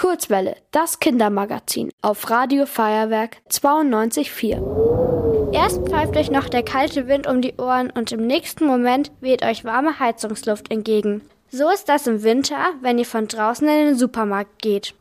Kurzwelle, das Kindermagazin auf Radio Feuerwerk 92.4. Erst pfeift euch noch der kalte Wind um die Ohren und im nächsten Moment weht euch warme Heizungsluft entgegen. So ist das im Winter, wenn ihr von draußen in den Supermarkt geht.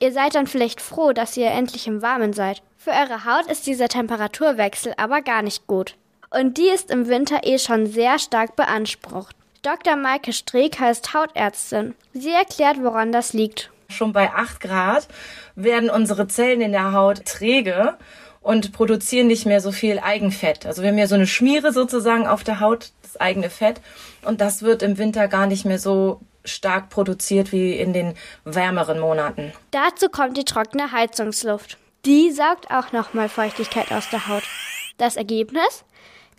Ihr seid dann vielleicht froh, dass ihr endlich im Warmen seid. Für eure Haut ist dieser Temperaturwechsel aber gar nicht gut. Und die ist im Winter eh schon sehr stark beansprucht. Dr. Maike Streeck heißt Hautärztin. Sie erklärt, woran das liegt. Schon bei 8 Grad werden unsere Zellen in der Haut träge und produzieren nicht mehr so viel Eigenfett. Also wir haben ja so eine Schmiere sozusagen auf der Haut, das eigene Fett. Und das wird im Winter gar nicht mehr so stark produziert wie in den wärmeren Monaten. Dazu kommt die trockene Heizungsluft. Die saugt auch nochmal Feuchtigkeit aus der Haut. Das Ergebnis?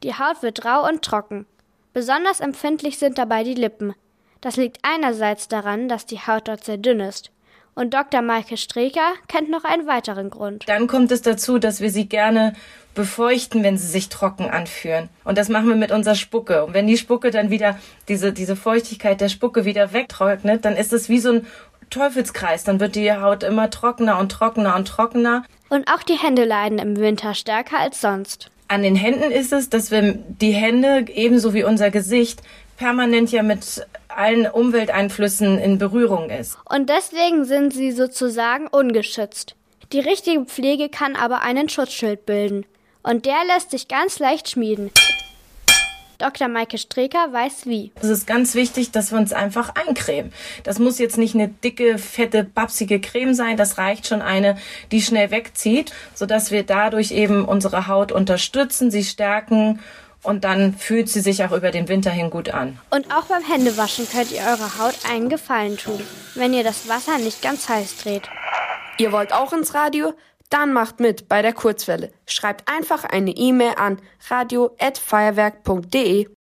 Die Haut wird rau und trocken. Besonders empfindlich sind dabei die Lippen. Das liegt einerseits daran, dass die Haut dort sehr dünn ist. Und Dr. Maike Streker kennt noch einen weiteren Grund. Dann kommt es dazu, dass wir sie gerne befeuchten, wenn sie sich trocken anfühlen. Und das machen wir mit unserer Spucke. Und wenn die Spucke dann wieder, diese, diese Feuchtigkeit der Spucke wieder wegtrocknet, dann ist es wie so ein Teufelskreis. Dann wird die Haut immer trockener und trockener und trockener. Und auch die Hände leiden im Winter stärker als sonst. An den Händen ist es, dass wir die Hände ebenso wie unser Gesicht permanent ja mit allen Umwelteinflüssen in Berührung ist. Und deswegen sind sie sozusagen ungeschützt. Die richtige Pflege kann aber einen Schutzschild bilden. Und der lässt sich ganz leicht schmieden. Dr. Maike Streker weiß wie. Es ist ganz wichtig, dass wir uns einfach eincremen. Das muss jetzt nicht eine dicke, fette, babsige Creme sein. Das reicht schon eine, die schnell wegzieht, sodass wir dadurch eben unsere Haut unterstützen, sie stärken und dann fühlt sie sich auch über den Winter hin gut an. Und auch beim Händewaschen könnt ihr eurer Haut einen Gefallen tun, wenn ihr das Wasser nicht ganz heiß dreht. Ihr wollt auch ins Radio? Dann macht mit bei der Kurzwelle. Schreibt einfach eine E-Mail an radio@feuerwerk.de.